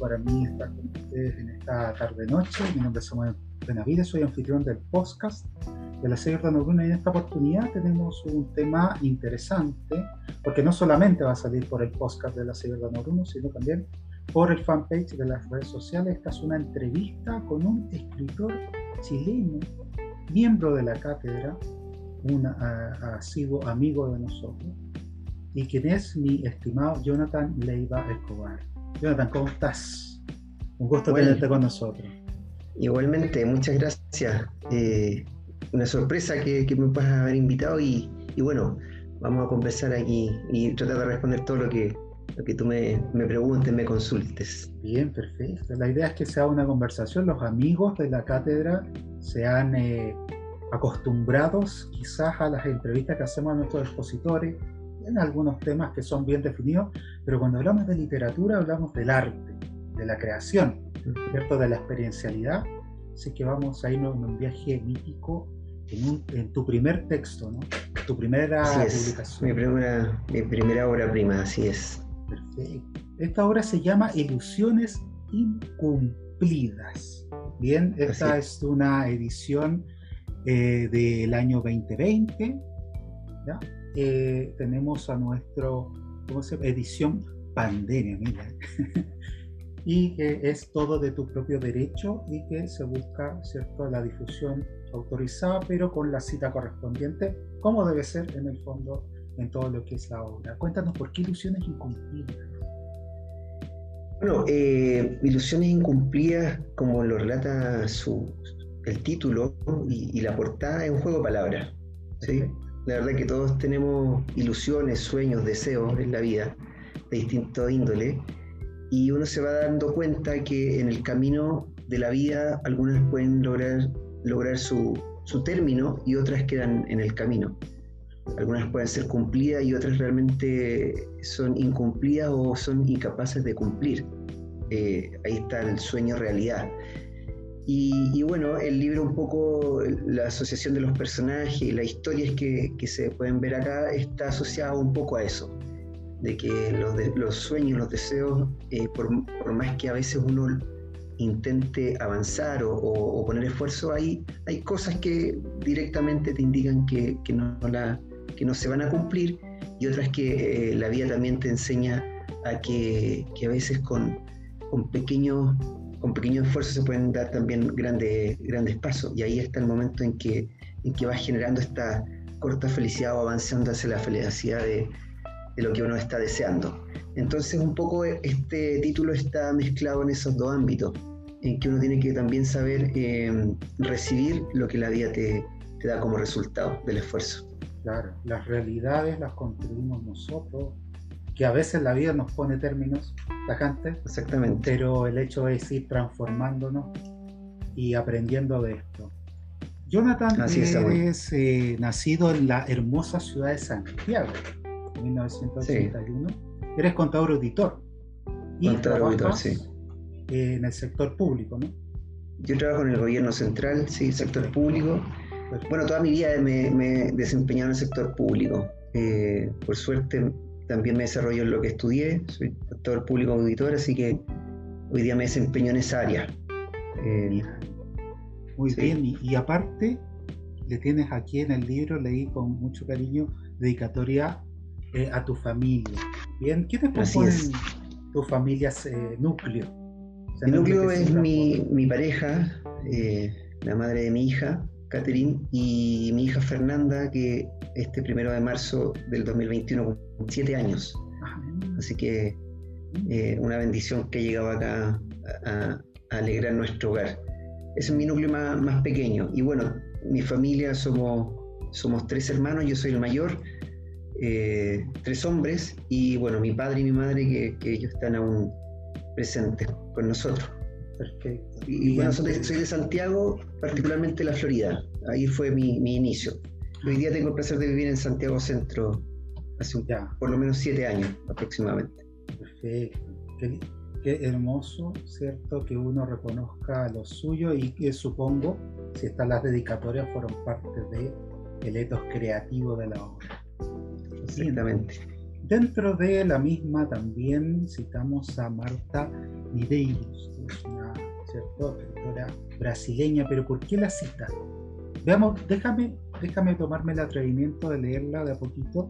para mí estar con ustedes en esta tarde-noche. Mi nombre es Samuel Benavides, soy anfitrión del podcast de la serie Nocturna y en esta oportunidad tenemos un tema interesante, porque no solamente va a salir por el podcast de la serie Nocturna, sino también por el fanpage de las redes sociales. Esta es una entrevista con un escritor chileno, miembro de la cátedra, un asiduo amigo de nosotros, y quien es mi estimado Jonathan Leiva Escobar. Jonathan, ¿cómo estás? Un gusto tenerte con nosotros. Igualmente, muchas gracias. Eh, una sorpresa que, me puedas haber invitado y, bueno, vamos a conversar aquí y tratar de responder todo lo que, lo que tú me, me preguntes, me consultes. Bien, perfecto. La idea es que sea una conversación. Los amigos de la cátedra sean eh, acostumbrados quizás a las entrevistas que hacemos a nuestros expositores en algunos temas que son bien definidos, pero cuando hablamos de literatura hablamos del arte, de la creación, ¿cierto? de la experiencialidad. Así que vamos a irnos en un viaje mítico en, tu primer texto, ¿no? Tu primera publicación. Mi primera, mi primera obra prima, así es. Perfecto. Esta obra se llama Ilusiones Incumplidas. Bien, esta es una edición eh, del año 2020. ¿ya? Eh, tenemos a nuestro, ¿cómo se llama? Edición pandemia, mira. y que es todo de tu propio derecho y que se busca, ¿cierto?, la difusión autorizada, pero con la cita correspondiente, como debe ser en el fondo en todo lo que es la obra. Cuéntanos por qué ilusiones incumplidas. Bueno, eh, ilusiones incumplidas, como lo relata su, el título y, la portada, es un juego de palabras. ¿sí? La verdad que todos tenemos ilusiones, sueños, deseos en la vida de distinto índole y uno se va dando cuenta que en el camino de la vida algunas pueden lograr, lograr su, su término y otras quedan en el camino. Algunas pueden ser cumplidas y otras realmente son incumplidas o son incapaces de cumplir. Eh, ahí está el sueño realidad. Y, bueno, el libro un poco, la asociación de los personajes y las historias que, que se pueden ver acá está asociado un poco a eso, de que los, los sueños, los deseos, eh, por, por, más que a veces uno intente avanzar o, o, poner esfuerzo, hay, hay cosas que directamente te indican que, que, no, la, que no se van a cumplir y otras que eh, la vida también te enseña a que, que a veces con, con pequeños con pequeños esfuerzos se pueden dar también grandes, grandes pasos. Y ahí está el momento en que, en que vas generando esta corta felicidad o avanzando hacia la felicidad de, de lo que uno está deseando. Entonces un poco este título está mezclado en esos dos ámbitos, en que uno tiene que también saber eh, recibir lo que la vida te, te da como resultado del esfuerzo. Claro, las realidades las construimos nosotros, que a veces la vida nos pone términos tajantes. Exactamente. Pero el hecho es ir transformándonos y aprendiendo de esto. Jonathan, Así eres eh, nacido en la hermosa ciudad de Santiago, en 1981. Eres contador auditor. Y contador auditor, sí. en el sector público, ¿no? Yo trabajo en el gobierno central, sí, sector público. Bueno, toda mi vida me, he desempeñado en el sector público. Eh, por suerte también me desarrollo en lo que estudié, soy doctor público auditor, así que hoy día me desempeño en esa área. Eh, Muy bien, y, aparte le tienes aquí en el libro, leí con mucho cariño, dedicatoria eh, a tu familia. Bien, ¿qué te componen tus familias eh, núcleo? Mi núcleo es mi, mi, pareja, la madre de mi hija, Catherine, y mi hija Fernanda, que este primero de marzo del 2021 con siete años. Así que eh, una bendición que ha llegado acá a, alegrar nuestro hogar. Ese es mi núcleo más, pequeño. Y bueno, mi familia somos, somos tres hermanos, yo soy el mayor, eh, tres hombres, y bueno, mi padre y mi madre que, que ellos están aún presentes con nosotros. Perfecto. Y, bueno, soy de, Santiago, particularmente la Florida. Ahí fue mi, mi, inicio. Hoy día tengo el placer de vivir en Santiago Centro hace un, ya. por lo menos siete años aproximadamente. Perfecto. Qué, hermoso, ¿cierto? Que uno reconozca lo suyo y que supongo, si están las dedicatorias, fueron parte de el etos creativo de la obra. Exactamente. Dentro de la misma también citamos a Marta Medeiros, una escritora brasileña, pero ¿por qué la cita? Veamos, déjame, déjame tomarme el atrevimiento de leerla de a poquito.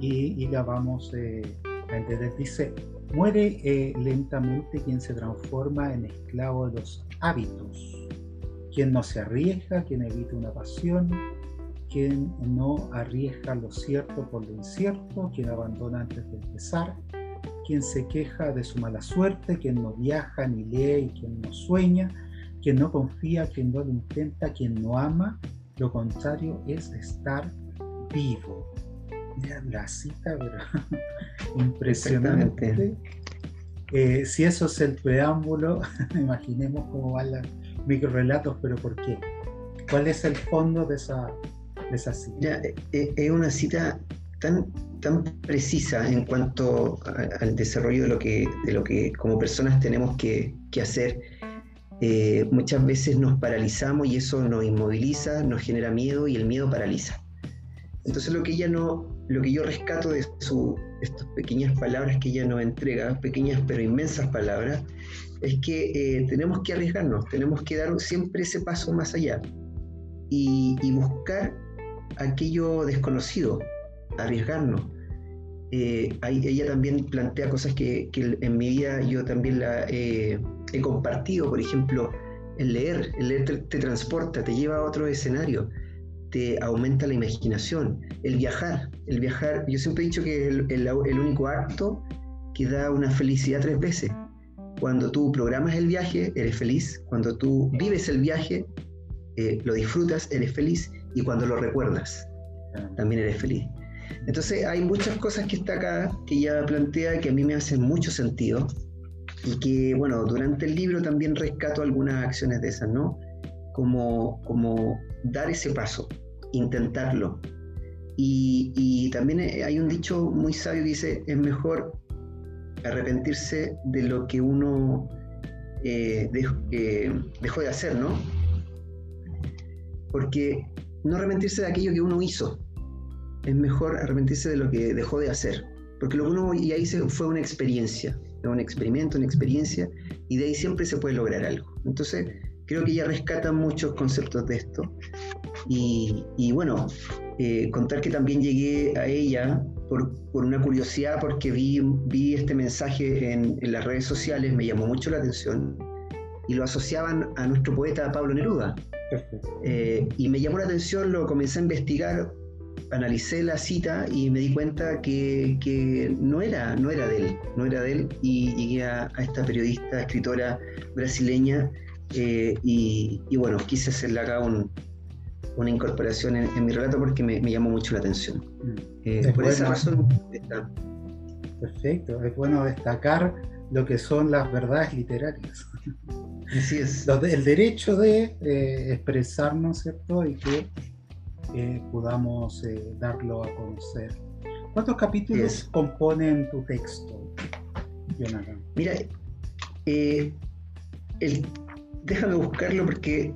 Y, y, la vamos eh, a entender. Dice, muere eh, lentamente quien se transforma en esclavo de los hábitos, quien no se arriesga, quien evita una pasión, quien no arriesga lo cierto por lo incierto, quien abandona antes de empezar, quien se queja de su mala suerte, quien no viaja ni lee y quien no sueña, quien no confía, quien no lo intenta, quien no ama, lo contrario es estar vivo. Mira la cita, ¿verdad? Impresionante. Eh, si eso es el preámbulo, imaginemos cómo van los microrelatos, pero ¿por qué? ¿Cuál es el fondo de esa, esa cita? Eh, eh, es una cita tan, tan precisa en cuanto al desarrollo de lo que, de lo que como personas tenemos que, hacer. Eh, muchas veces nos paralizamos y eso nos inmoviliza, nos genera miedo y el miedo paraliza. Entonces lo que ella no, lo que yo rescato de su, estas pequeñas palabras que ella nos entrega, pequeñas pero inmensas palabras, es que tenemos que arriesgarnos, tenemos que dar siempre ese paso más allá y, y buscar aquello desconocido, arriesgarnos. Eh, ella también plantea cosas que, en mi vida yo también la he compartido, por ejemplo, el leer, el leer te, transporta, te lleva a otro escenario, te aumenta la imaginación, el viajar, el viajar, yo siempre he dicho que es el, único acto que da una felicidad tres veces. Cuando tú programas el viaje, eres feliz, cuando tú vives el viaje, eh, lo disfrutas, eres feliz, y cuando lo recuerdas, también eres feliz. Entonces hay muchas cosas que está acá, que ella plantea, que a mí me hacen mucho sentido y que, bueno, durante el libro también rescato algunas acciones de esas, ¿no? Como, como dar ese paso, intentarlo. Y, y también hay un dicho muy sabio que dice, es mejor arrepentirse de lo que uno eh, eh, dejó de hacer, ¿no? Porque no arrepentirse de aquello que uno hizo, es mejor arrepentirse de lo que dejó de hacer. Porque lo que uno y ahí fue una experiencia, un experimento, una experiencia, y de ahí siempre se puede lograr algo. Entonces, creo que ella rescata muchos conceptos de esto. Y, bueno, eh, contar que también llegué a ella por, por, una curiosidad, porque vi, vi este mensaje en, en las redes sociales, me llamó mucho la atención, y lo asociaban a nuestro poeta Pablo Neruda. Eh, y me llamó la atención, lo comencé a investigar analicé la cita y me di cuenta que, no, era, no era de él, no era de él, y llegué a, esta periodista, escritora brasileña, eh, y, bueno, quise hacerle acá una incorporación en, mi relato porque me, llamó mucho la atención. Mm. Eh, por esa razón está. Perfecto, es bueno destacar lo que son las verdades literarias. Así es. el derecho de eh, expresarnos, ¿cierto? Y que podamos eh, darlo a conocer. ¿Cuántos capítulos componen tu texto, Jonathan? Mira, eh, déjame buscarlo porque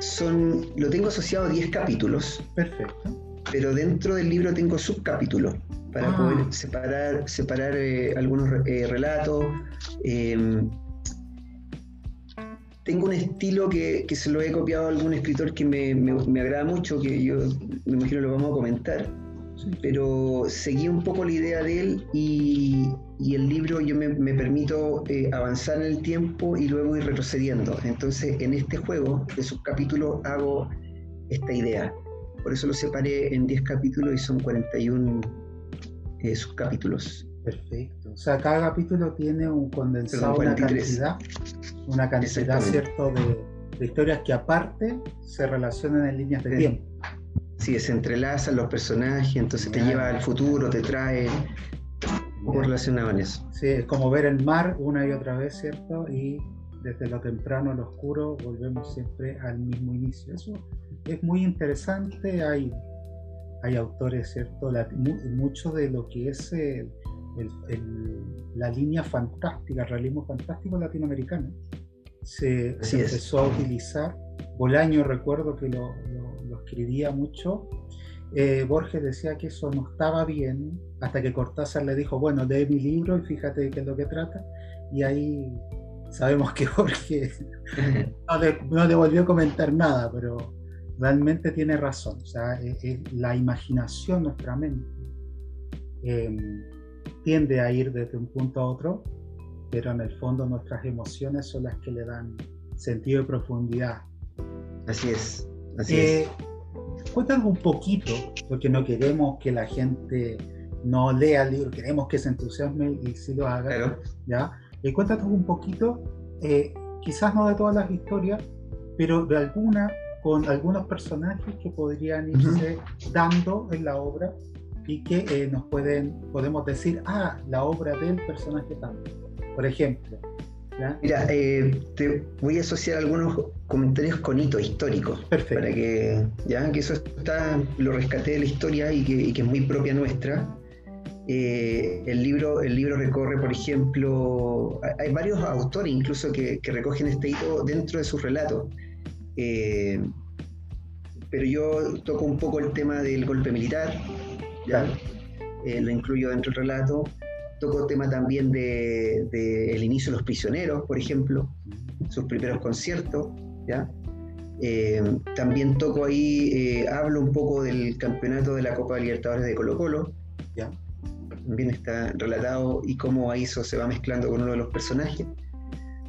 son, lo tengo asociado a 10 capítulos. Perfecto. Pero dentro del libro tengo subcapítulos para ah. poder separar, separar eh, algunos relatos. Tengo un estilo que, se lo he copiado a algún escritor que me, agrada mucho, que yo me imagino lo vamos a comentar, pero seguí un poco la idea de él y, el libro yo me, permito eh, avanzar en el tiempo y luego ir retrocediendo. Entonces en este juego de subcapítulos hago esta idea. Por eso lo separé en 10 capítulos y son 41 eh, subcapítulos. Perfecto. O sea, cada capítulo tiene un condensado, una cantidad, una cantidad, ¿cierto?, de, historias que aparte se relacionan en líneas de tiempo. Sí, se entrelazan los personajes, entonces te lleva al futuro, te trae un relacionado en eso. Sí, es como ver el mar una y otra vez, ¿cierto? Y desde lo temprano al oscuro volvemos siempre al mismo inicio. Eso es muy interesante, hay, hay autores, ¿cierto? mucho de lo que es... el la línea fantástica, el realismo fantástico latinoamericano. Se, empezó a utilizar. Bolaño recuerdo que lo, escribía mucho. eh, Borges decía que eso no estaba bien, hasta que Cortázar le dijo, bueno, lee mi libro y fíjate de qué es lo que trata, y ahí sabemos que Borges no, le, volvió a comentar nada, pero realmente tiene razón, o sea, la imaginación, nuestra mente, em, tiende a ir desde un punto a otro, pero en el fondo nuestras emociones son las que le dan sentido y profundidad. Así es, así es. Eh, cuéntanos un poquito, porque no queremos que la gente no lea el libro, queremos que se entusiasme y sí lo haga. ¿ya? Eh, cuéntanos un poquito, eh, quizás no de todas las historias, pero de alguna, con algunos personajes que podrían irse dando en la obra y que eh, nos pueden, podemos decir, ah, la obra del personaje tanto. Por ejemplo, Mira, eh, te voy a asociar algunos comentarios con hitos históricos. Perfecto. Para que, ya que eso está, lo rescaté de la historia y que, es muy propia nuestra. Eh, el, libro, el libro recorre, por ejemplo, hay varios autores incluso que, recogen este hito dentro de sus relatos. Pero yo toco un poco el tema del golpe militar, ¿ya? lo incluyo dentro del relato Toco tema también del de, el inicio de los prisioneros, por ejemplo, sus primeros conciertos, ¿ya? Eh, también toco ahí, eh, hablo un poco del campeonato de la Copa de Libertadores de Colo Colo, ¿ya? También está relatado y cómo ahí eso se va mezclando con uno de los personajes.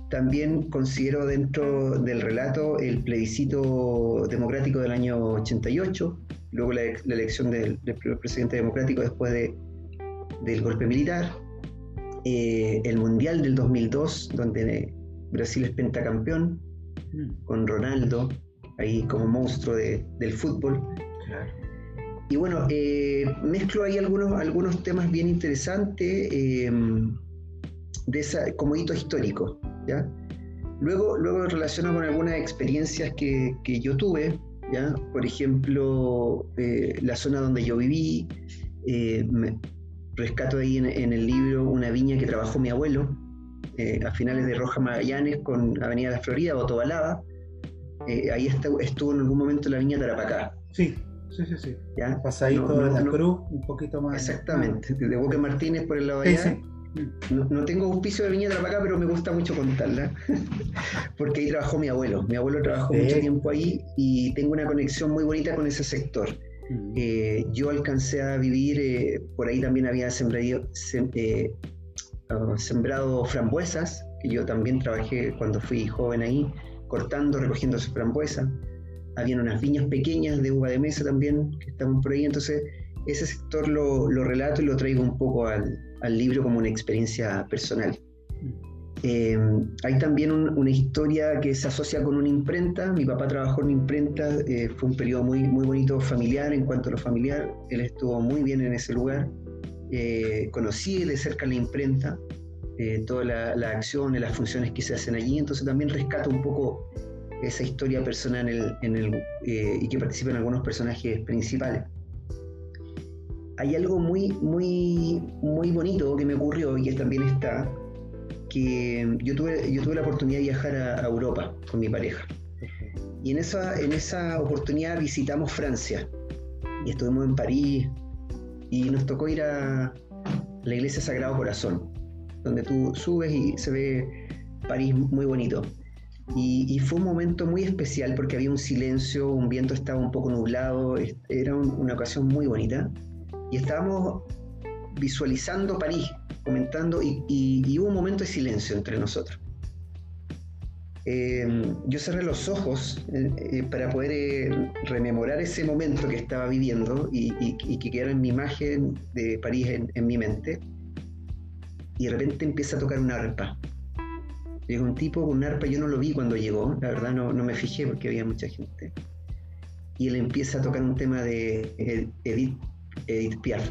También considero dentro del relato el plebiscito democrático del año 88, luego la, elección del, del, presidente democrático después de, del golpe militar, eh, el Mundial del 2002, donde Brasil es pentacampeón, mm. con Ronaldo ahí como monstruo del fútbol. Y bueno, eh, mezclo ahí algunos, algunos temas bien interesantes em, de esa, como hito histórico. ¿ya? Luego, luego relaciono con algunas experiencias que, que yo tuve, ¿ya? por ejemplo, eh, la zona donde yo viví, me, rescato ahí en, el libro una viña que trabajó mi abuelo eh, a finales de Roja Magallanes con Avenida La Florida, Botobalaba. Eh, ahí estuvo en algún momento la viña Tarapacá. Sí, sí, sí. sí. ¿Ya? Pasadito de la cruz, un poquito más. Exactamente, de Boque Martínez por el lado de allá. No, tengo auspicio de Viña Tarapacá, pero me gusta mucho contarla, porque ahí trabajó mi abuelo. Mi abuelo trabajó mucho tiempo ahí y tengo una conexión muy bonita con ese sector. Eh, yo alcancé a vivir, eh, por ahí también había sembrado, eh, ah, sembrado frambuesas, que yo también trabajé cuando fui joven ahí, cortando, recogiendo esas frambuesas. Habían unas viñas pequeñas de uva de mesa también, que estaban por ahí, entonces ese sector lo, lo relato y lo traigo un poco al, al libro como una experiencia personal. Eh, hay también una historia que se asocia con una imprenta. Mi papá trabajó en una imprenta, eh, fue un periodo muy, muy bonito familiar en cuanto a lo familiar. Él estuvo muy bien en ese lugar. Eh, conocí de cerca la imprenta, todas las la acciones, las funciones que se hacen allí. Entonces también rescato un poco esa historia personal en el, y que participan algunos personajes principales. Hay algo muy, muy, muy bonito que me ocurrió y que también está yo tuve, yo tuve la oportunidad de viajar a, Europa con mi pareja. Y en esa, en esa oportunidad visitamos Francia y estuvimos en París y nos tocó ir a la iglesia Sagrado Corazón, donde tú subes y se ve París muy bonito. Y, fue un momento muy especial porque había un silencio, un viento estaba un poco nublado, era una ocasión muy bonita. Y estábamos visualizando París, comentando, y, hubo un momento de silencio entre nosotros. Eh, yo cerré los ojos eh, eh, para poder rememorar ese momento que estaba viviendo y, que quedara en mi imagen de París en, mi mente. Y de repente empieza a tocar una arpa. Llegó un tipo con una arpa, yo no lo vi cuando llegó, la verdad no, no me fijé porque había mucha gente. Y él empieza a tocar un tema de Edith, Edith Piaf.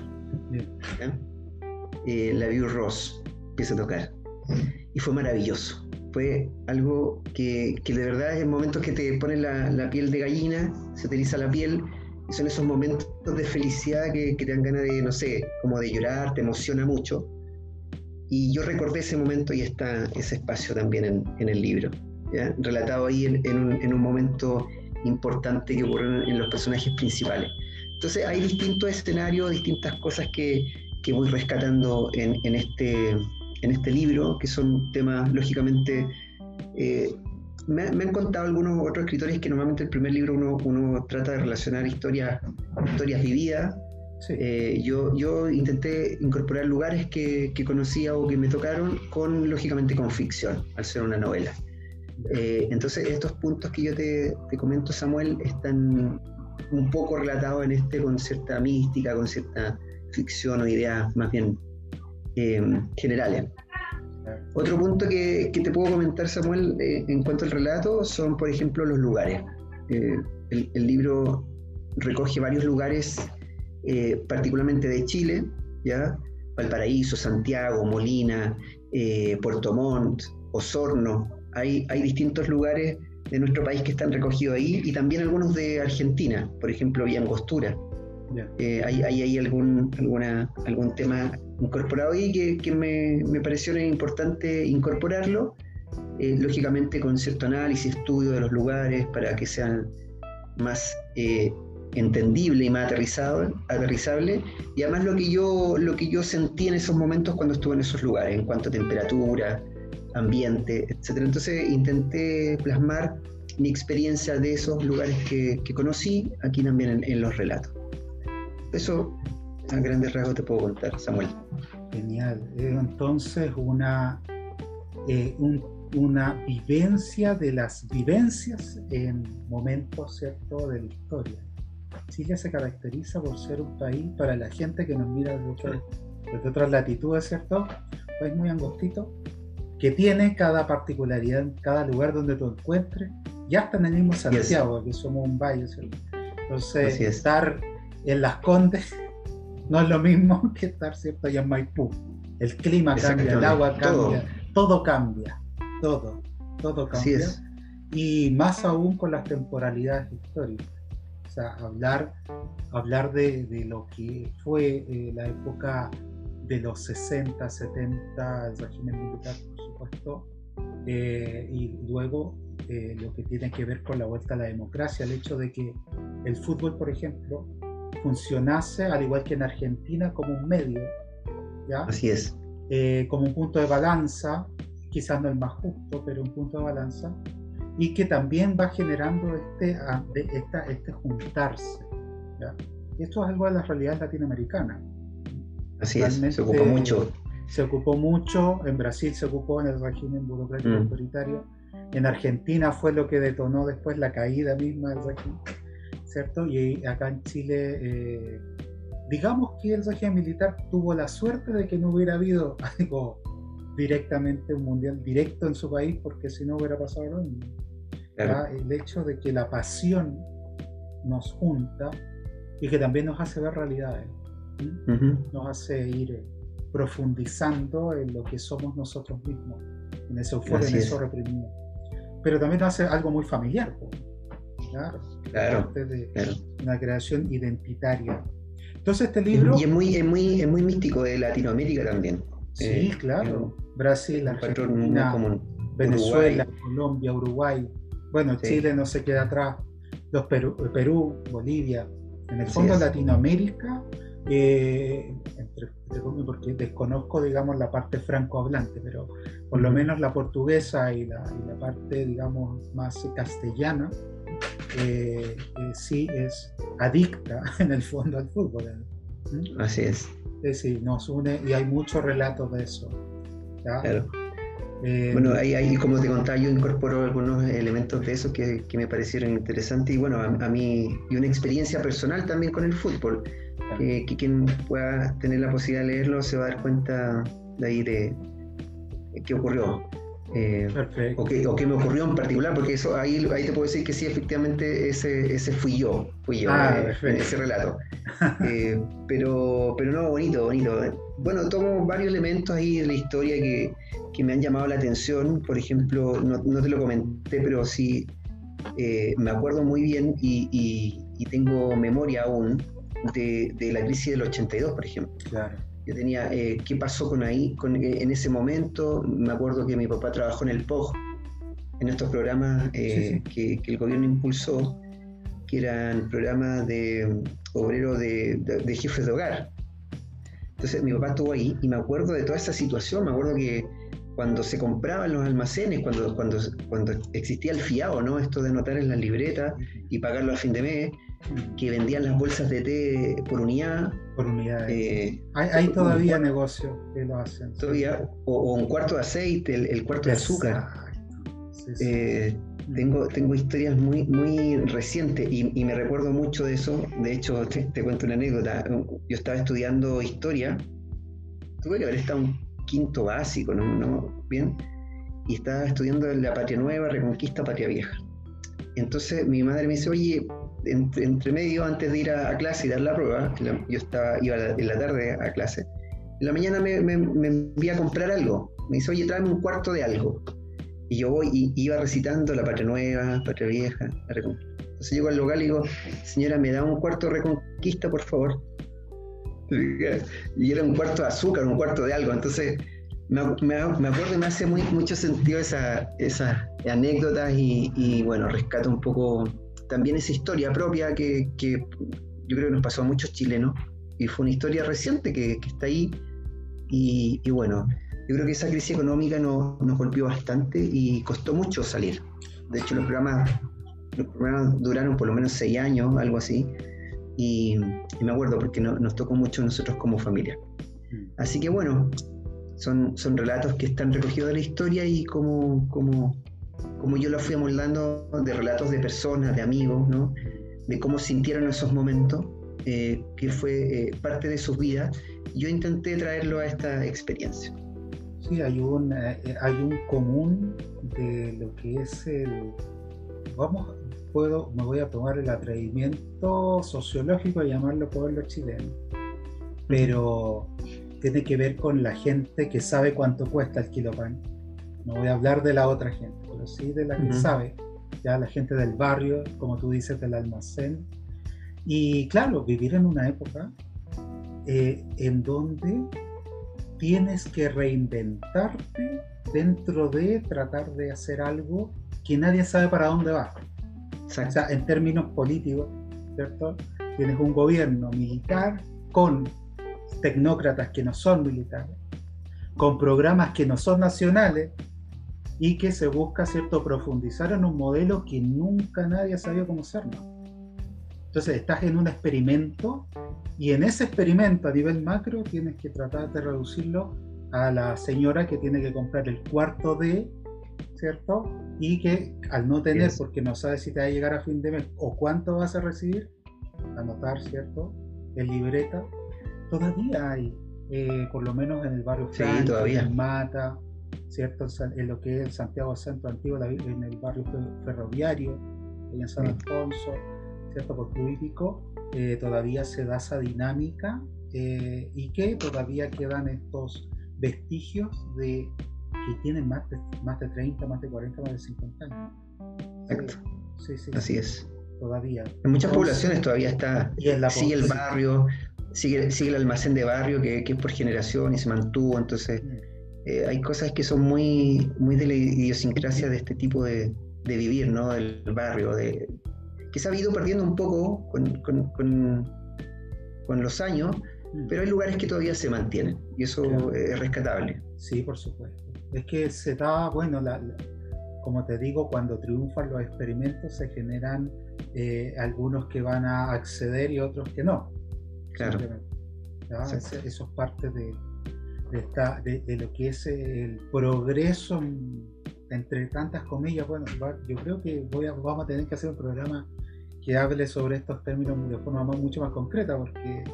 Eh, la View Ross empieza a tocar. Y fue maravilloso. Fue algo que, que de verdad es momentos que te ponen la, piel de gallina, se te la piel, y son esos momentos de felicidad que, te dan ganas de, no sé, como de llorar, te emociona mucho. Y yo recordé ese momento y está ese espacio también en, en el libro, relatado ahí en, en, un, en, un, momento importante que ocurrió en los personajes principales. Entonces hay distintos escenarios, distintas cosas que, que voy rescatando en, en, este, en este libro, que son temas lógicamente... Eh, me, han contado algunos otros escritores que normalmente en el primer libro uno, uno trata de relacionar historias, historias vividas. Eh, yo, yo intenté incorporar lugares que, que, conocía o que me tocaron con, lógicamente, con ficción, al ser una novela. Eh, entonces, estos puntos que yo te, te, comento, Samuel, están un poco relatados en este con cierta mística, con cierta ficción o ideas más bien eh, generales. Otro punto que, te puedo comentar, Samuel, eh, en cuanto al relato, son, por ejemplo, los lugares. Eh, el, libro recoge varios lugares, particularmente de Chile, ¿ya? Valparaíso, Santiago, Molina, Puerto Montt, Osorno. Hay, hay distintos lugares de nuestro país que están recogidos ahí y también algunos de Argentina, por ejemplo, Villa Angostura. Eh, hay, hay, algún, alguna, algún tema incorporado ahí que, que me, me, pareció importante incorporarlo, eh, lógicamente con cierto análisis, estudio de los lugares para que sean más eh, entendible y más aterrizado, aterrizable y además lo que yo lo que yo sentí en esos momentos cuando estuve en esos lugares en cuanto a temperatura ambiente etcétera entonces intenté plasmar mi experiencia de esos lugares que, que conocí aquí también en los relatos eso a grandes rasgos te puedo contar, Samuel. Genial. Eh, entonces, una, eh, una vivencia de las vivencias en momentos ¿cierto? de la historia. Chile se caracteriza por ser un país, para la gente que nos mira desde, otras latitudes, ¿cierto? Un país muy angostito, que tiene cada particularidad en cada lugar donde tú encuentres, ya hasta en el mismo Santiago, que somos un valle, ¿cierto? Entonces, estar en Las Condes no es lo mismo que estar cierto allá en Maipú. El clima cambia, el agua cambia, todo, cambia, todo, todo cambia. Y más aún con las temporalidades históricas. O sea, hablar, hablar de, lo que fue eh, la época de los 60, 70, el régimen militar, eh, y luego eh, lo que tiene que ver con la vuelta a la democracia, el hecho de que el fútbol, por ejemplo, funcionase, al igual que en Argentina, como un medio. ¿ya? Así es. Eh, como un punto de balanza, quizás no el más justo, pero un punto de balanza, y que también va generando este, esta, este juntarse. ¿ya? Esto es algo de la realidad latinoamericana. Así es, se ocupó mucho. Se ocupó mucho, en Brasil se ocupó en el régimen burocrático mm. autoritario, en Argentina fue lo que detonó después la caída misma del régimen ¿cierto? Y acá en Chile, eh, digamos que el régimen militar tuvo la suerte de que no hubiera habido algo directamente, un mundial directo en su país, porque si no hubiera pasado lo mismo. El hecho de que la pasión nos junta y que también nos hace ver realidades, nos hace ir profundizando en lo que somos nosotros mismos, en ese euforia, en eso reprimido. Pero también hace algo muy familiar. Claro, claro, de una creación identitaria. Entonces este libro... Y es muy, es muy, es muy místico de Latinoamérica también. Sí, eh, claro. Brasil, Argentina, Venezuela, Colombia, Uruguay. Bueno, Chile no se queda atrás. Los Perú, Perú Bolivia. En el fondo Latinoamérica, eh, porque desconozco, digamos, la parte francohablante, pero por lo menos la portuguesa y la, y la parte, digamos, más castellana, eh, eh, sí es adicta en el fondo al fútbol. ¿Mm? Así es. Sí, nos une y hay muchos relatos de eso. Claro. Eh, bueno, ahí, ahí, como te contaba, yo incorporo algunos elementos de eso que, que me parecieron interesantes y bueno, a, mí, y una experiencia personal también con el fútbol, que, que, quien pueda tener la posibilidad de leerlo se va a dar cuenta de ahí de qué ocurrió. Eh, o, que, o, que, me ocurrió en particular, porque eso ahí, ahí te puedo decir que sí, efectivamente ese, ese fui yo, fui yo ah, eh, en ese relato. Eh, pero, pero no, bonito, bonito. Bueno, tomo varios elementos ahí de la historia que, que me han llamado la atención. Por ejemplo, no, no te lo comenté, pero sí me acuerdo muy bien y, y, y tengo memoria aún de, de, la crisis del 82, por ejemplo. Claro yo tenía, eh, ¿qué pasó con ahí? Con, eh, en ese momento, me acuerdo que mi papá trabajó en el POG, en estos programas eh, Que, el gobierno impulsó, que eran programas de obrero de, de, jefes de hogar. Entonces mi papá estuvo ahí y me acuerdo de toda esa situación, me acuerdo que cuando se compraban los almacenes, cuando, cuando, cuando existía el fiado, ¿no? Esto de anotar en la libreta y pagarlo a fin de mes, que vendían las bolsas de té por unidad. Por unidad. Eh, hay, todavía negocios que lo hacen. Todavía, o, un cuarto de aceite, el, cuarto de azúcar. Eh, tengo, tengo historias muy, muy recientes y, me recuerdo mucho de eso. De hecho, te, cuento una anécdota. Yo estaba estudiando historia. Tuve que haber estado un quinto básico, ¿no? ¿No? Bien. Y estaba estudiando la Patria Nueva, Reconquista, Patria Vieja. Entonces mi madre me dice, oye, entre, medio, antes de ir a, clase y dar la prueba, yo estaba, iba en la tarde a clase, en la mañana me, me, me envía a comprar algo. Me dice, oye, tráeme un cuarto de algo. Y yo voy y iba recitando la Patria Nueva, Patria Vieja, la Reconquista. Entonces llego al local y digo, señora, ¿me da un cuarto de Reconquista, por favor? Y era un cuarto de azúcar, un cuarto de algo. Entonces me, me, acuerdo y me hace muy, mucho sentido esa, esa anécdota y, y, bueno, rescato un poco también esa historia propia que, yo creo que nos pasó a muchos chilenos y fue una historia reciente que, está ahí y, bueno, yo creo que esa crisis económica nos, nos golpeó bastante y costó mucho salir. De hecho, los programas, duraron por lo menos seis años, algo así, y, me acuerdo porque no, nos tocó mucho a nosotros como familia. Así que bueno, son, son relatos que están recogidos de la historia y como, como, como yo lo fui amoldando de relatos de personas, de amigos, ¿no? de cómo sintieron esos momentos, eh, que fue eh, parte de sus vidas, yo intenté traerlo a esta experiencia. Sí, hay un, eh, hay un común de lo que es el... Vamos, puedo, me voy a tomar el atrevimiento sociológico de llamarlo pueblo chileno, pero tiene que ver con la gente que sabe cuánto cuesta el kilo pan. No voy a hablar de la otra gente, pero sí de la que sabe, ya la gente del barrio, como tú dices, del almacén. Y claro, vivir en una época eh, en donde tienes que reinventarte dentro de tratar de hacer algo que nadie sabe para dónde va. O sea, en términos políticos, ¿cierto? Tienes un gobierno militar con tecnócratas que no son militares, con programas que no son nacionales y que se busca, ¿cierto?, profundizar en un modelo que nunca nadie sabía cómo hacerlo. Entonces estás en un experimento y en ese experimento a nivel macro tienes que tratar de reducirlo a la señora que tiene que comprar el cuarto de, ¿cierto? Y que al no tener, porque no sabe si te va a llegar a fin de mes o cuánto vas a recibir, anotar, ¿cierto? En libreta, todavía hay, eh, por lo menos en el barrio Franco, en Mata, ¿cierto? En lo que es Santiago Centro Antiguo, en el barrio ferroviario, en San Alfonso, ¿cierto? Por político, eh, todavía se da esa dinámica eh, y que todavía quedan estos vestigios de que tienen más de, más de 30, más de 40, más de 50 años. Exacto. Sí, sí, Así es. Todavía. En muchas poblaciones todavía está, y en la sigue el barrio, sigue, sigue el almacén de barrio que, que, es por generación y se mantuvo, entonces mm. Eh, hay cosas que son muy, muy de la idiosincrasia de este tipo de, de vivir, ¿no? Del barrio, de, que se ha ido perdiendo un poco con, con, con, los años, mm. pero hay lugares que todavía se mantienen y eso es rescatable. Sí, por supuesto. Es que se da, bueno, la, como te digo, cuando triunfan los experimentos se generan eh, algunos que van a acceder y otros que no. Claro. Eso, es parte de, de, lo que es el progreso, entre tantas comillas. Bueno, yo creo que voy a, vamos a tener que hacer un programa que hable sobre estos términos de forma mucho más concreta, porque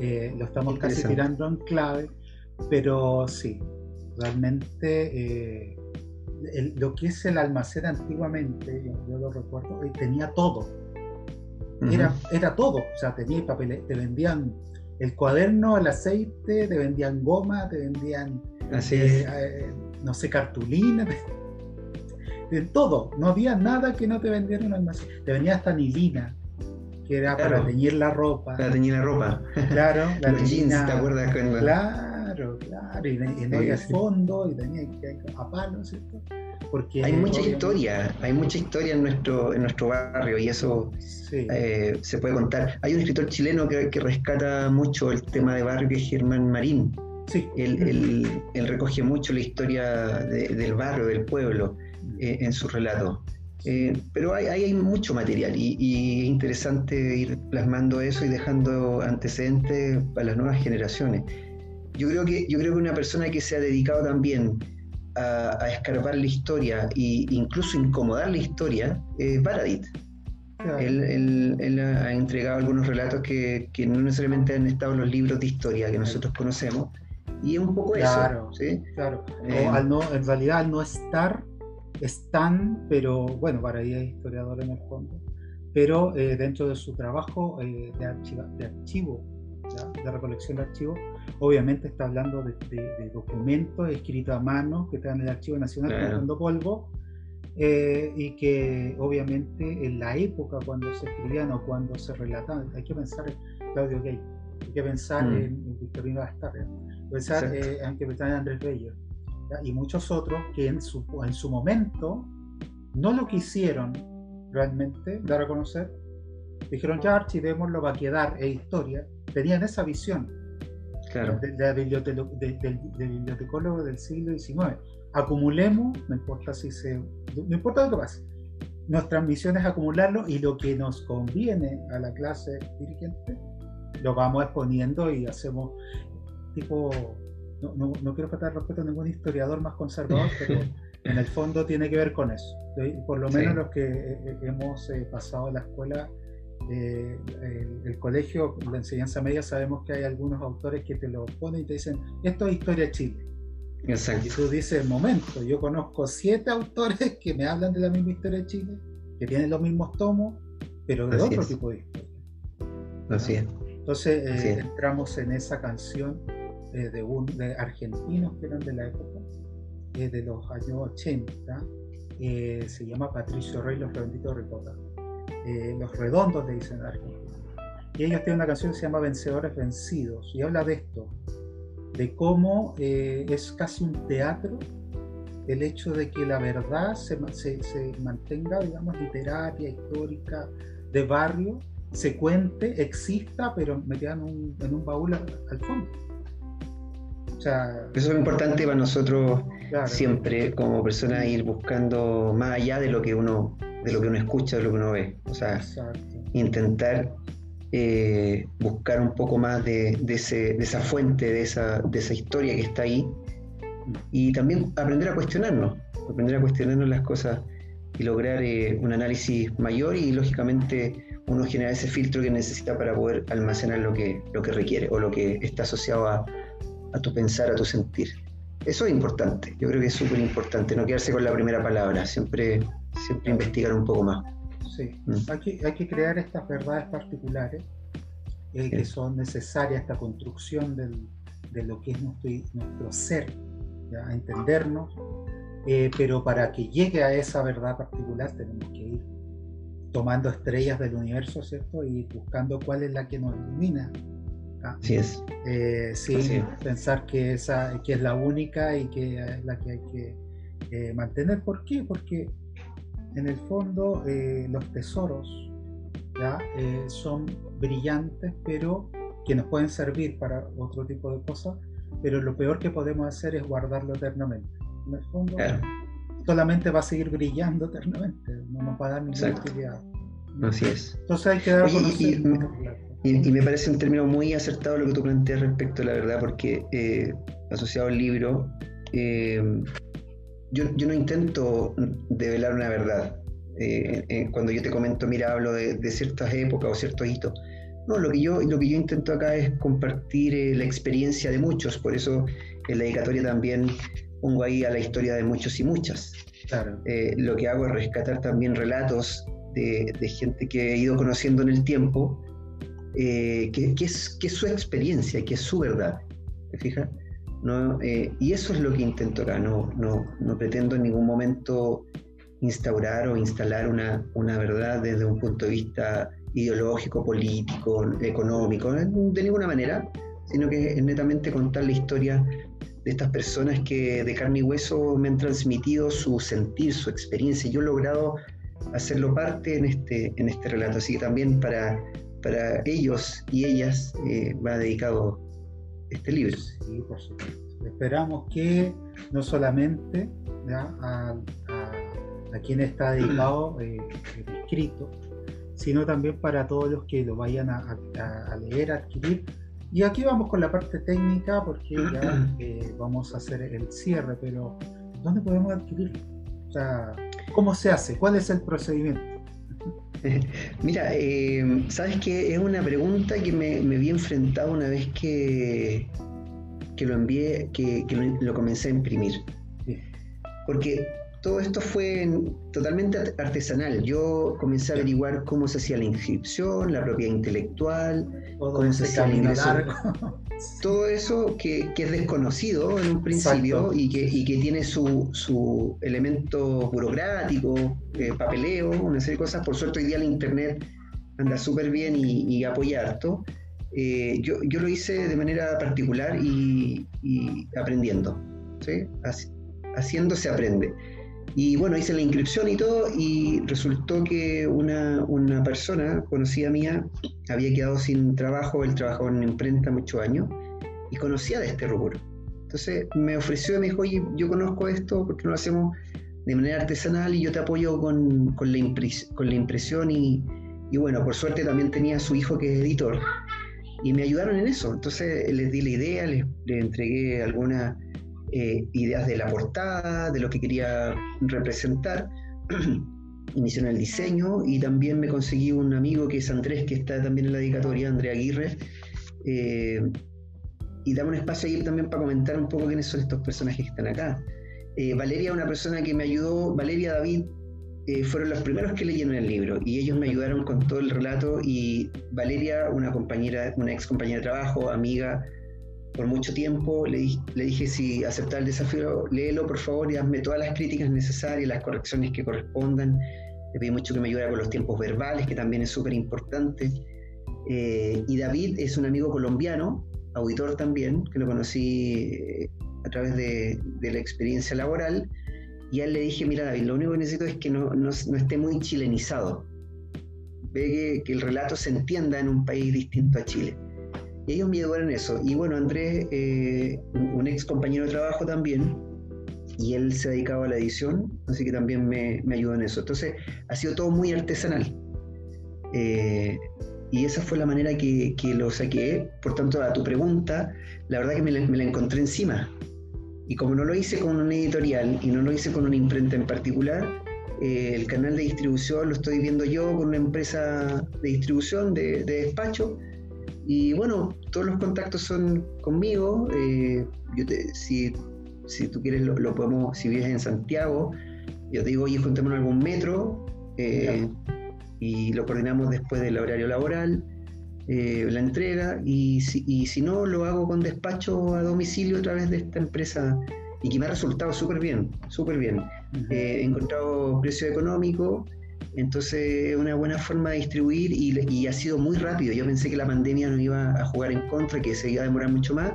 eh, lo estamos casi tirando en clave, pero sí, realmente eh, lo que es el almacén antiguamente, yo, lo recuerdo, eh, tenía todo era, era todo. O sea, tenía papel, te vendían el cuaderno, el aceite, te vendían goma, te vendían, Así eh, eh, no sé, cartulina, de todo. No había nada que no te vendieran en almacén. Te venía hasta nilina, que era para teñir la ropa. Para teñir la ropa. Claro, la Los jeans, ¿te acuerdas? Claro, claro. Y, no había fondo, y tenía que ir a palo, ¿cierto? Porque hay mucha historia, hay mucha historia en nuestro, en nuestro barrio y eso eh, se puede contar. Hay un escritor chileno que, rescata mucho el tema de barrio que es Germán Marín. Sí. Él, recoge mucho la historia del barrio, del pueblo, eh, en su relato. Eh, pero hay, hay, mucho material y, es interesante ir plasmando eso y dejando antecedentes para las nuevas generaciones. Yo creo que, yo creo que una persona que se ha dedicado también a, escarbar la historia e incluso incomodar la historia es Baradit. Él, ha entregado algunos relatos que, no necesariamente han estado en los libros de historia que nosotros conocemos. Y es un poco eso. ¿sí? Claro. Eh, al no, en realidad, al no estar, están, pero bueno, Baradit es historiador en el fondo. Pero eh, dentro de su trabajo eh, de, de archivo, de recolección de archivos, obviamente está hablando de, documentos escritos a mano que están en el Archivo Nacional claro. polvo eh, y que obviamente en la época cuando se escribían o cuando se relataban, hay que pensar en Claudio Gay, hay que pensar mm. en, Victorino Astarria, pensar, eh, hay que pensar en Andrés Bello y muchos otros que en su, en su momento no lo quisieron realmente dar a conocer, dijeron ya archivémoslo, va a quedar, es historia, tenían esa visión claro. de, del bibliotecólogo del siglo XIX. Acumulemos, no importa si se. No importa lo que pase. Nuestra misión es acumularlo y lo que nos conviene a la clase dirigente lo vamos exponiendo y hacemos tipo. No, no, no quiero faltar respeto a ningún historiador más conservador, pero en el fondo tiene que ver con eso. Por lo menos los que eh, eh, hemos eh, pasado la escuela eh, el, colegio, la enseñanza media, sabemos que hay algunos autores que te lo ponen y te dicen, esto es historia de Chile. Exacto. Y tú dices, momento, yo conozco siete autores que me hablan de la misma historia de Chile, que tienen los mismos tomos, pero de otro tipo de historia. Así es. Entonces eh, entramos en esa canción eh, de, un, de argentinos que eran de la época, de los años 80, se llama Patricio Rey, Los Redonditos Ricotas eh, los redondos le dicen en Argentina. Y ellos tienen una canción que se llama Vencedores Vencidos y habla de esto, de cómo eh, es casi un teatro el hecho de que la verdad se, se, mantenga, digamos, literaria, histórica, de barrio, se cuente, exista, pero metida en un, en un baúl al, fondo. Eso es importante para nosotros siempre, como personas, ir buscando más allá de lo que uno de lo que uno escucha, de lo que uno ve. O sea, intentar eh, buscar un poco más de, esa fuente, de esa, de esa historia que está ahí. Y también aprender a cuestionarnos, aprender a cuestionarnos las cosas y lograr eh, un análisis mayor y lógicamente uno genera ese filtro que necesita para poder almacenar lo que, lo que requiere o lo que está asociado a, a tu pensar, a tu sentir. Eso es importante, yo creo que es súper importante, no quedarse con la primera palabra, siempre siempre investigar un poco más. Sí, mm. hay, que, hay que crear estas verdades particulares eh, que son necesarias, esta construcción del, de lo que es nuestro, nuestro ser, ¿ya? entendernos, eh, pero para que llegue a esa verdad particular tenemos que ir tomando estrellas del universo, ¿cierto? Y buscando cuál es la que nos ilumina. Así es. Eh, sin pensar que, esa, que es la única y que es la que hay que mantener. ¿Por qué? Porque en el fondo eh, los tesoros eh, son brillantes, pero que nos pueden servir para otro tipo de cosas, pero lo peor que podemos hacer es guardarlo eternamente. En el fondo solamente va a seguir brillando eternamente, no nos va a dar ninguna utilidad. Así es. Entonces hay que dar y, me parece un término muy acertado lo que tú planteas respecto a la verdad, porque eh, asociado al libro, yo, no intento develar una verdad. Eh, eh, cuando yo te comento, mira, hablo de, ciertas épocas o ciertos hitos. No, lo que yo, lo que yo intento acá es compartir eh, la experiencia de muchos, por eso en la dedicatoria también pongo ahí a la historia de muchos y muchas. Claro. lo que hago es rescatar también relatos de, gente que he ido conociendo en el tiempo, que, es, que es su experiencia, que es su verdad. ¿Te fijas? Eh, y eso es lo que intento acá, no, no, no, pretendo en ningún momento instaurar o instalar una, una, verdad desde un punto de vista ideológico, político, económico, de ninguna manera, sino que es netamente contar la historia de estas personas que de carne y hueso me han transmitido su sentir, su experiencia. Yo he logrado hacerlo parte en este, en este relato, así que también para, para ellos y ellas eh, va dedicado este libro. Sí, por supuesto. Esperamos que no solamente a, a, quien está dedicado eh, el escrito, sino también para todos los que lo vayan a, a leer, a adquirir, y aquí vamos con la parte técnica porque ya eh, vamos a hacer el cierre, pero ¿dónde podemos adquirirlo? O sea, ¿cómo se hace? ¿Cuál es el procedimiento? Mira, eh, sabes que es una pregunta que me, vi enfrentado una vez que, que lo envié, que, lo, comencé a imprimir. Porque todo esto fue totalmente artesanal. Yo comencé a averiguar cómo se hacía la inscripción, la propiedad intelectual, cómo se hacía el ingreso. Todo eso que, es desconocido en un principio y que, que, tiene su, su elemento burocrático, eh, papeleo, una serie de cosas. Por suerte hoy día el Internet anda súper bien y, apoya harto. Eh, yo, yo, lo hice de manera particular y, aprendiendo. ¿sí? haciendo se aprende. Y bueno, hice la inscripción y todo y resultó que una, una persona conocida mía había quedado sin trabajo, él trabajaba en imprenta muchos años y conocía de este rubro. Entonces me ofreció y me dijo, oye, yo conozco esto, porque no lo hacemos de manera artesanal y yo te apoyo con, con, la, con la impresión y, y, bueno, por suerte también tenía a su hijo que es editor y me ayudaron en eso. Entonces les di la idea, les, les entregué alguna eh, ideas de la portada, de lo que quería representar. me hicieron el diseño y también me conseguí un amigo que es Andrés, que está también en la dedicatoria, Andrea Aguirre. Eh, y dame un espacio ahí también para comentar un poco quiénes son estos personajes que están acá. Eh, Valeria, una persona que me ayudó, Valeria David, fueron los primeros que leyeron el libro y ellos me ayudaron con todo el relato y Valeria, una compañera, una ex compañera de trabajo, amiga, por mucho tiempo. Le, le dije si aceptaba el desafío, léelo por favor y hazme todas las críticas necesarias, las correcciones que correspondan. Le pedí mucho que me ayudara con los tiempos verbales, que también es súper importante. Eh, y David es un amigo colombiano, auditor también, que lo conocí eh, a través de, de, la experiencia laboral. Y a él le dije, mira David, lo único que necesito es que no, no, no esté muy chilenizado. Ve que, que, el relato se entienda en un país distinto a Chile. Y ellos me en eso. Y bueno, Andrés, eh, un ex compañero de trabajo también, y él se dedicaba a la edición, así que también me, me ayudó en eso. Entonces, ha sido todo muy artesanal. Eh, y esa fue la manera que, que, lo saqué. Por tanto, a tu pregunta, la verdad que me la, encontré encima. Y como no lo hice con una editorial y no lo hice con una imprenta en particular, eh, el canal de distribución lo estoy viendo yo con una empresa de distribución de despacho y bueno, todos los contactos son conmigo. Eh, yo te, si, si, tú quieres, lo, podemos, si vives en Santiago, yo te digo, oye, juntémonos algún metro eh, y lo coordinamos después del horario laboral, eh, la entrega. Y si, y si no, lo hago con despacho a domicilio a través de esta empresa y que me ha resultado súper bien, súper bien. he encontrado precio económico entonces es una buena forma de distribuir y, ha sido muy rápido. Yo pensé que la pandemia nos iba a jugar en contra, que se iba a demorar mucho más.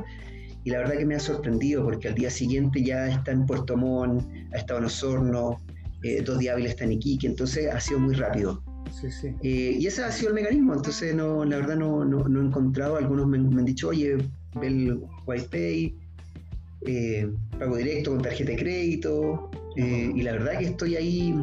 Y la verdad que me ha sorprendido porque al día siguiente ya está en Puerto Montt, ha estado en Osorno, eh, dos días está en Iquique, entonces ha sido muy rápido. Sí, sí. Eh, y ese ha sido el mecanismo, entonces no, la verdad no, no, he encontrado, algunos me, han dicho, oye, ve el WiFi, eh, pago directo con tarjeta de crédito, y la verdad que estoy ahí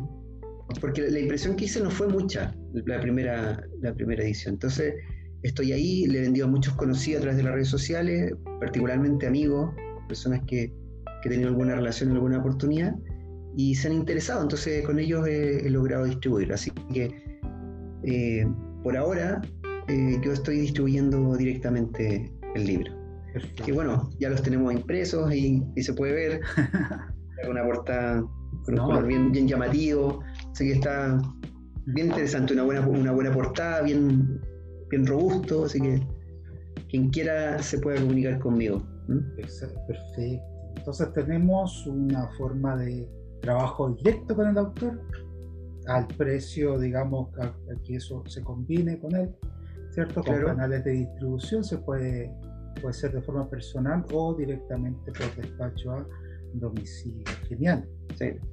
porque la impresión que hice no fue mucha, la primera, la primera edición. Entonces, estoy ahí, le he vendido a muchos conocidos a través de las redes sociales, particularmente amigos, personas que, que he tenido alguna relación, alguna oportunidad, y se han interesado, entonces con ellos he, logrado distribuir. Así que, eh, por ahora, eh, yo estoy distribuyendo directamente el libro. Que bueno, ya los tenemos impresos y, se puede ver. una portada con un color bien, bien llamativo. Así que está bien interesante, una buena, una buena portada, bien, bien robusto, así que quien quiera se puede comunicar conmigo. Perfecto. Entonces tenemos una forma de trabajo directo con el autor, al precio, digamos, a, que eso se combine con él, ¿cierto? Con canales de distribución se puede puede ser de forma personal o directamente por despacho a domicilio. Genial.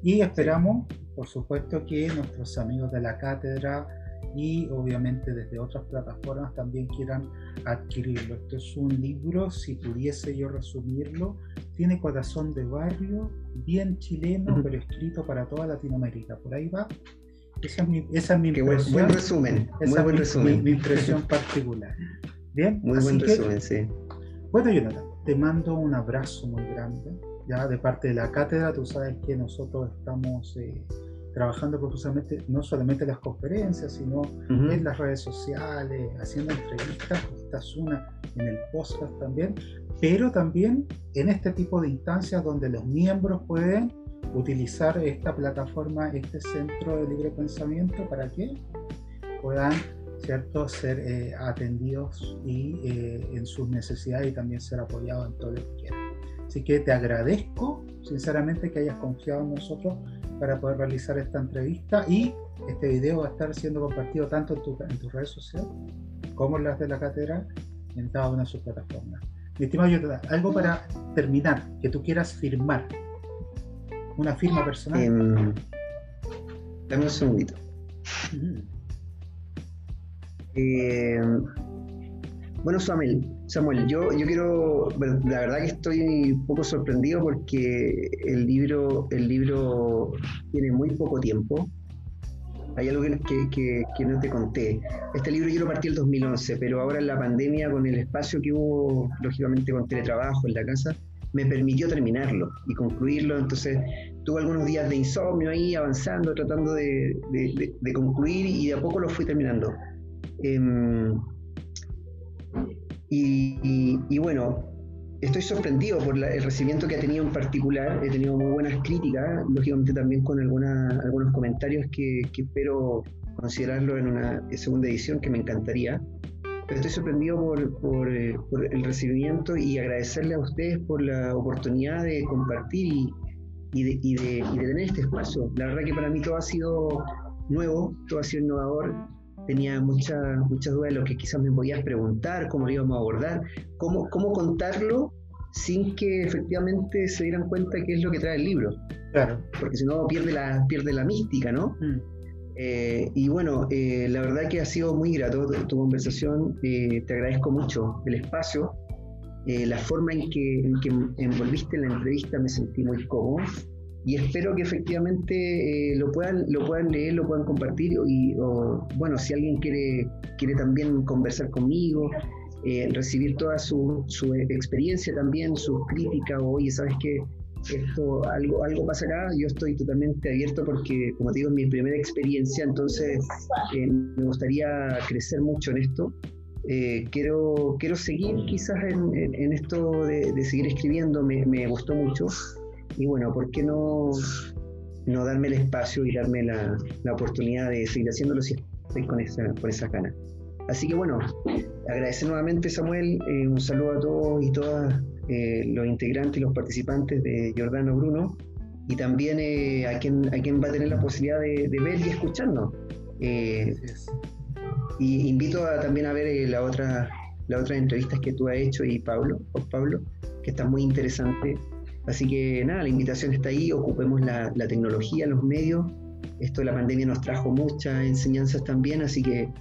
Y esperamos, por supuesto, que nuestros amigos de la cátedra y obviamente desde otras plataformas también quieran adquirirlo. Esto es un libro, si pudiese yo resumirlo, tiene corazón de barrio, bien chileno, pero escrito para toda Latinoamérica. Por ahí va. Esa es mi, esa es mi impresión. Buen resumen, muy buen resumen. Mi, impresión particular. Bien, muy buen resumen, sí. Bueno, Jonathan, te mando un abrazo muy grande. Ya de parte de la cátedra, tú sabes que nosotros estamos eh, trabajando profusamente, no solamente en las conferencias, sino en las redes sociales, haciendo entrevistas, esta es una en el podcast también, pero también en este tipo de instancias donde los miembros pueden utilizar esta plataforma, este centro de libre pensamiento para que puedan ¿cierto? ser eh, atendidos y eh, en sus necesidades y también ser apoyados en todo lo que quieran. Así que te agradezco sinceramente que hayas confiado en nosotros para poder realizar esta entrevista y este video va a estar siendo compartido tanto en, en tus redes sociales como en las de la cátedra en cada una de sus plataformas. Mi estimado algo para terminar, que tú quieras firmar. Una firma personal. Um, dame un segundito. Eh, bueno, Samuel, Samuel, yo, yo quiero, la verdad que estoy un poco sorprendido porque el libro, el libro tiene muy poco tiempo. Hay algo que, que, no te conté. Este libro yo lo partí el 2011, pero ahora en la pandemia, con el espacio que hubo, lógicamente con teletrabajo en la casa, me permitió terminarlo y concluirlo. Entonces tuve algunos días de insomnio ahí, avanzando, tratando de, de, concluir y de a poco lo fui terminando. Em, y, y, bueno, estoy sorprendido por el recibimiento que ha tenido en particular. He tenido muy buenas críticas, lógicamente también con alguna, algunos comentarios que, que, espero considerarlo en una segunda edición, que me encantaría. Pero estoy sorprendido por, por, eh, por el recibimiento y agradecerle a ustedes por la oportunidad de compartir y, y, de, y, de, y de tener este espacio. La verdad que para mí todo ha sido nuevo, todo ha sido innovador tenía muchas muchas dudas de lo que quizás me podías preguntar, cómo lo íbamos a abordar, cómo, cómo contarlo sin que efectivamente se dieran cuenta qué es lo que trae el libro. Claro. Porque si no pierde la, pierde la mística, ¿no? Mm. Eh, y bueno, eh, la verdad que ha sido muy grato tu, conversación, eh, te agradezco mucho el espacio, la forma en que, en que envolviste la entrevista me sentí muy cómodo y espero que efectivamente eh, lo, puedan, lo puedan leer, lo puedan compartir y, o, bueno, si alguien quiere, quiere también conversar conmigo, eh, recibir toda su, su, experiencia también, sus críticas, o oye, ¿sabes qué? Esto, algo, algo pasa acá, yo estoy totalmente abierto porque, como te digo, es mi primera experiencia, entonces eh, me gustaría crecer mucho en esto. quiero, quiero seguir quizás en, en, esto de, de, seguir escribiendo, me, me gustó mucho. Y bueno, ¿por qué no, no darme el espacio y darme la, la oportunidad de seguir haciéndolo si estoy con esa, con esa gana? Así que bueno, agradecer nuevamente Samuel, eh, un saludo a todos y todas eh, los integrantes y los participantes de Giordano Bruno y también eh, a, quien, a quien va a tener la posibilidad de, ver y escucharnos. y invito a, también a ver la otra, las otras entrevistas que tú has hecho y Pablo, Pablo, que está muy interesante Así que nada, la invitación está ahí, ocupemos la, tecnología, los medios. Esto de la pandemia nos trajo muchas enseñanzas también, así que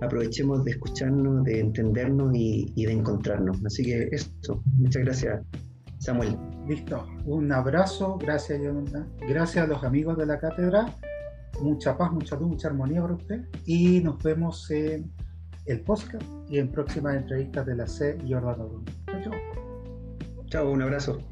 aprovechemos de escucharnos, de entendernos y, de encontrarnos. Así que eso, muchas gracias, Samuel. Listo, un abrazo, gracias, Jonathan. Gracias a los amigos de la cátedra. Mucha paz, mucha luz, mucha armonía para usted. Y nos vemos en el podcast y en próximas entrevistas de la C. Jordano Chao, chao. Chao, un abrazo.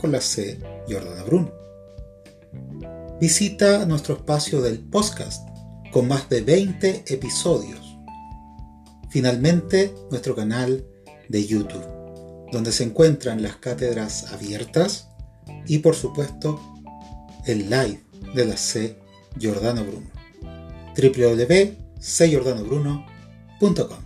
con la C. Jordana Bruno. visita nuestro espacio del podcast con más de 20 episodios. Finalmente, nuestro canal de YouTube, donde se encuentran las cátedras abiertas y por supuesto el live de la C. Giordano Bruno. www.cgiordanobruno.com